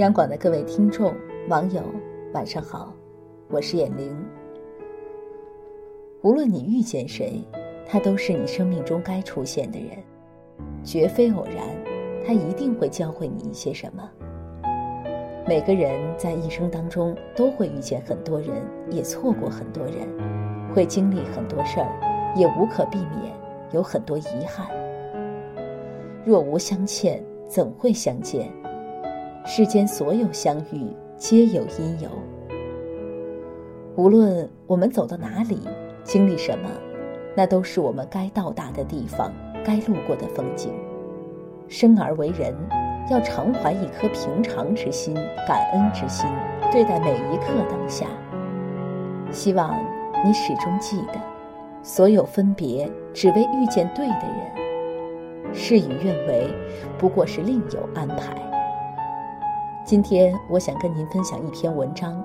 央广的各位听众、网友，晚上好，我是眼玲。无论你遇见谁，他都是你生命中该出现的人，绝非偶然，他一定会教会你一些什么。每个人在一生当中都会遇见很多人，也错过很多人，会经历很多事儿，也无可避免有很多遗憾。若无相欠，怎会相见？世间所有相遇，皆有因由。无论我们走到哪里，经历什么，那都是我们该到达的地方，该路过的风景。生而为人，要常怀一颗平常之心、感恩之心，对待每一刻当下。希望你始终记得，所有分别，只为遇见对的人。事与愿违，不过是另有安排。今天我想跟您分享一篇文章，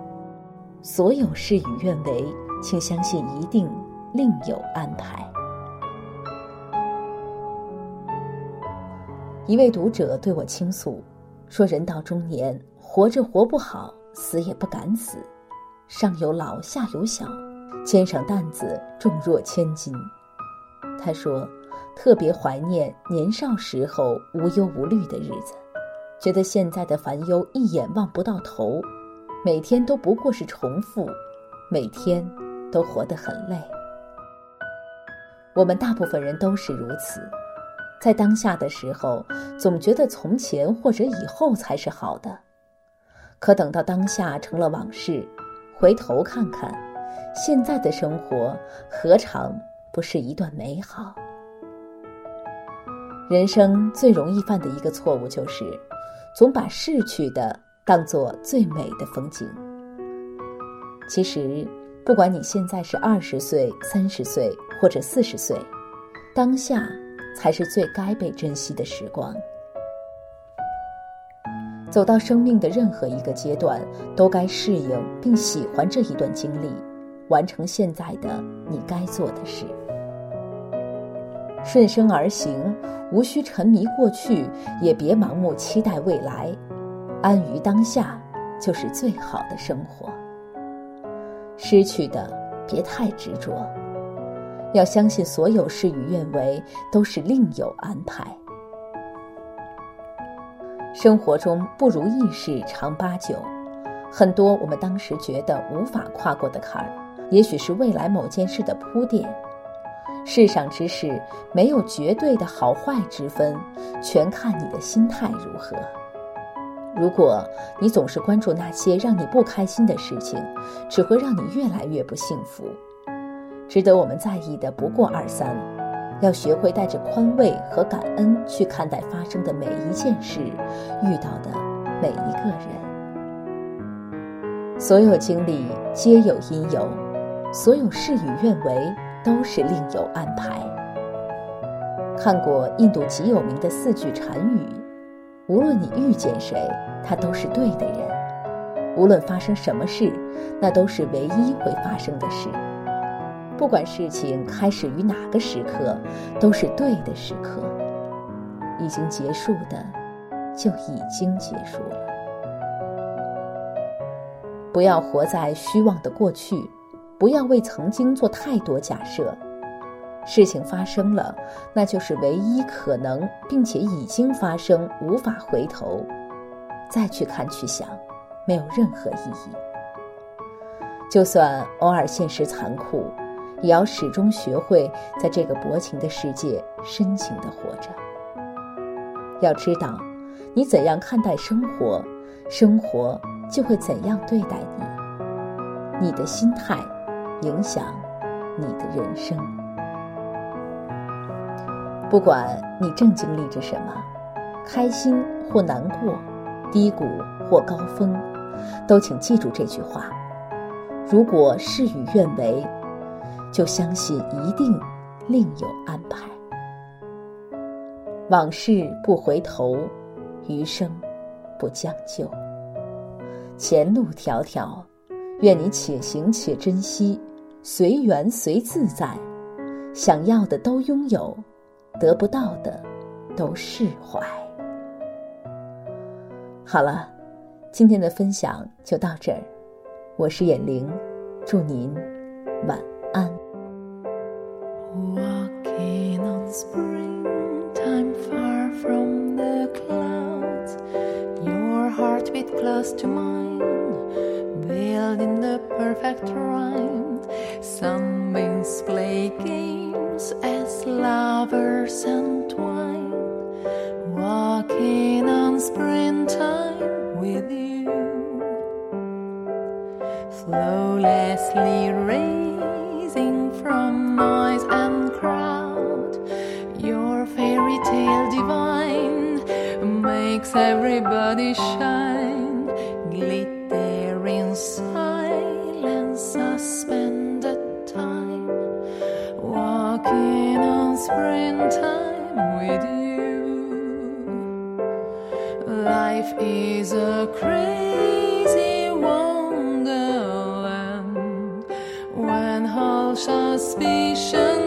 所有事与愿违，请相信一定另有安排。一位读者对我倾诉，说人到中年，活着活不好，死也不敢死，上有老下有小，肩上担子重若千斤。他说，特别怀念年少时候无忧无虑的日子。觉得现在的烦忧一眼望不到头，每天都不过是重复，每天都活得很累。我们大部分人都是如此，在当下的时候，总觉得从前或者以后才是好的，可等到当下成了往事，回头看看，现在的生活何尝不是一段美好？人生最容易犯的一个错误就是。总把逝去的当做最美的风景。其实，不管你现在是二十岁、三十岁或者四十岁，当下才是最该被珍惜的时光。走到生命的任何一个阶段，都该适应并喜欢这一段经历，完成现在的你该做的事。顺生而行，无需沉迷过去，也别盲目期待未来，安于当下就是最好的生活。失去的别太执着，要相信所有事与愿违都是另有安排。生活中不如意事常八九，很多我们当时觉得无法跨过的坎儿，也许是未来某件事的铺垫。世上之事没有绝对的好坏之分，全看你的心态如何。如果你总是关注那些让你不开心的事情，只会让你越来越不幸福。值得我们在意的不过二三，要学会带着宽慰和感恩去看待发生的每一件事，遇到的每一个人。所有经历皆有因由，所有事与愿违。都是另有安排。看过印度极有名的四句禅语：无论你遇见谁，他都是对的人；无论发生什么事，那都是唯一会发生的事。不管事情开始于哪个时刻，都是对的时刻。已经结束的，就已经结束了。不要活在虚妄的过去。不要为曾经做太多假设，事情发生了，那就是唯一可能，并且已经发生，无法回头，再去看去想，没有任何意义。就算偶尔现实残酷，也要始终学会在这个薄情的世界深情的活着。要知道，你怎样看待生活，生活就会怎样对待你。你的心态。影响你的人生。不管你正经历着什么，开心或难过，低谷或高峰，都请记住这句话：如果事与愿违，就相信一定另有安排。往事不回头，余生不将就。前路迢迢。愿你且行且珍惜，随缘随自在，想要的都拥有，得不到的都释怀。好了，今天的分享就到这儿，我是眼玲，祝您晚安。heartbeat close to mine, building the perfect rhyme. Sunbeams play games as lovers entwine, walking. Makes everybody shine, glitter in silence, suspended time, walking on springtime with you. Life is a crazy wonderland when all suspicions are